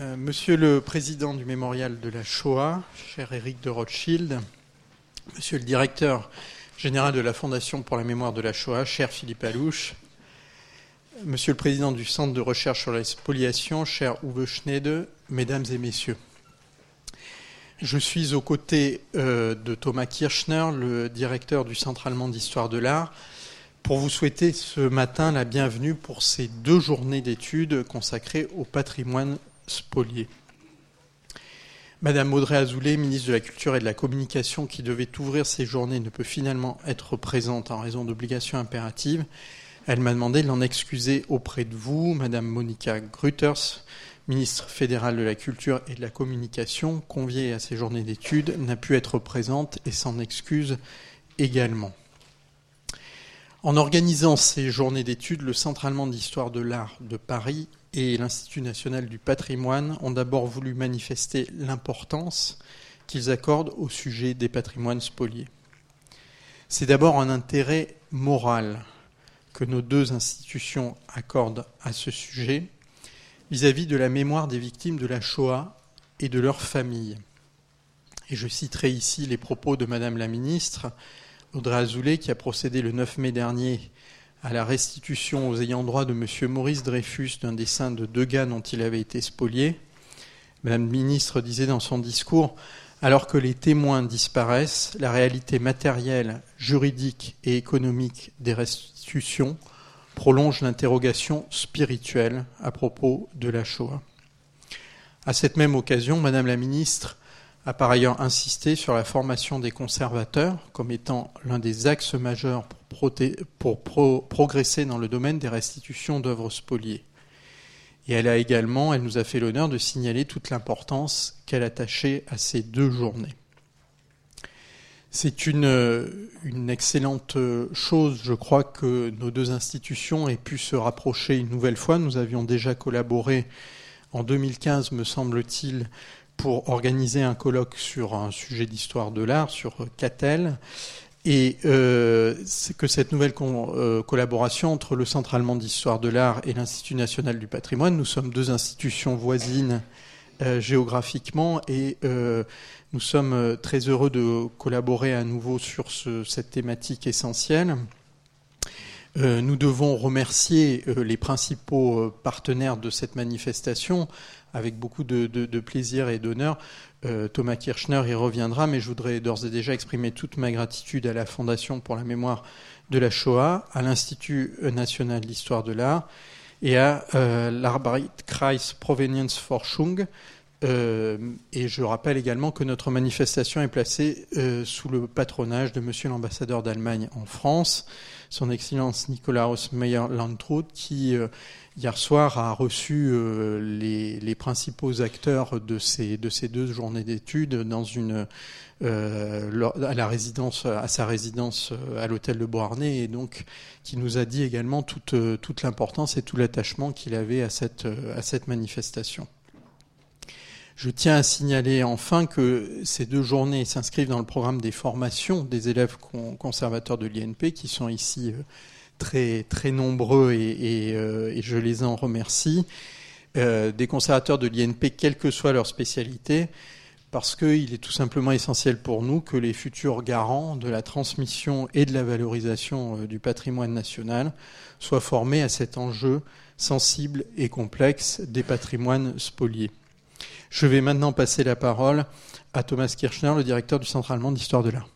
Euh, Monsieur le Président du Mémorial de la Shoah, cher Éric de Rothschild, Monsieur le Directeur général de la Fondation pour la mémoire de la Shoah, cher Philippe Alouche, Monsieur le Président du Centre de recherche sur la spoliation, cher Uwe Schnede, Mesdames et Messieurs. Je suis aux côtés euh, de Thomas Kirchner, le directeur du Centre allemand d'histoire de l'art, pour vous souhaiter ce matin la bienvenue pour ces deux journées d'études consacrées au patrimoine spolié. Madame Audrey Azoulay, ministre de la Culture et de la Communication, qui devait ouvrir ces journées, ne peut finalement être présente en raison d'obligations impératives. Elle m'a demandé de l'en excuser auprès de vous, Madame Monica Grüters, ministre fédérale de la Culture et de la Communication, conviée à ces journées d'études, n'a pu être présente et s'en excuse également. En organisant ces journées d'études, le Centre allemand d'histoire de l'art de Paris et l'Institut national du patrimoine ont d'abord voulu manifester l'importance qu'ils accordent au sujet des patrimoines spoliés. C'est d'abord un intérêt moral que nos deux institutions accordent à ce sujet vis-à-vis de la mémoire des victimes de la Shoah et de leurs familles. Et je citerai ici les propos de Madame la ministre Audrey Azoulay qui a procédé le 9 mai dernier à la restitution aux ayants droit de M. Maurice Dreyfus d'un dessin de Degas dont il avait été spolié. Madame la ministre disait dans son discours Alors que les témoins disparaissent, la réalité matérielle, juridique et économique des restitutions prolonge l'interrogation spirituelle à propos de la Shoah. À cette même occasion, Madame la ministre a par ailleurs insisté sur la formation des conservateurs comme étant l'un des axes majeurs pour, progresser dans le domaine des restitutions d'œuvres spoliées. Et elle a également, elle nous a fait l'honneur de signaler toute l'importance qu'elle attachait à ces deux journées. C'est une, une, excellente chose, je crois, que nos deux institutions aient pu se rapprocher une nouvelle fois. Nous avions déjà collaboré en 2015, me semble-t-il, pour organiser un colloque sur un sujet d'histoire de l'art, sur Catel, et euh, que cette nouvelle euh, collaboration entre le Centre allemand d'histoire de l'art et l'Institut national du patrimoine, nous sommes deux institutions voisines euh, géographiquement et euh, nous sommes très heureux de collaborer à nouveau sur ce, cette thématique essentielle. Euh, nous devons remercier les principaux partenaires de cette manifestation avec beaucoup de, plaisir et d'honneur. Euh, Thomas Kirchner y reviendra, mais je voudrais d'ores et déjà exprimer toute ma gratitude à la Fondation pour la mémoire de la Shoah, à l'Institut national d'histoire de l'art et à euh, l'Arbeitkreis Provenienzforschung. Euh, et je rappelle également que notre manifestation est placée euh, sous le patronage de Monsieur l'ambassadeur d'Allemagne en France, Son Excellence Nikolaus Meyer-Landrut, qui euh, hier soir a reçu les, principaux acteurs de ces, de ces deux journées d'études dans une à sa résidence à l'hôtel de Beauharnais et donc qui nous a dit également toute, l'importance et tout l'attachement qu'il avait à cette manifestation. Je tiens à signaler enfin que ces deux journées s'inscrivent dans le programme des formations des élèves conservateurs de l'INP qui sont ici très, très nombreux euh, et je les en remercie, euh, des conservateurs de l'INP, quelle que soit leur spécialité, parce qu'il est tout simplement essentiel pour nous que les futurs garants de la transmission et de la valorisation euh, du patrimoine national soient formés à cet enjeu sensible et complexe des patrimoines spoliés. Je vais maintenant passer la parole à Thomas Kirchner, le directeur du Centre allemand d'histoire de l'art.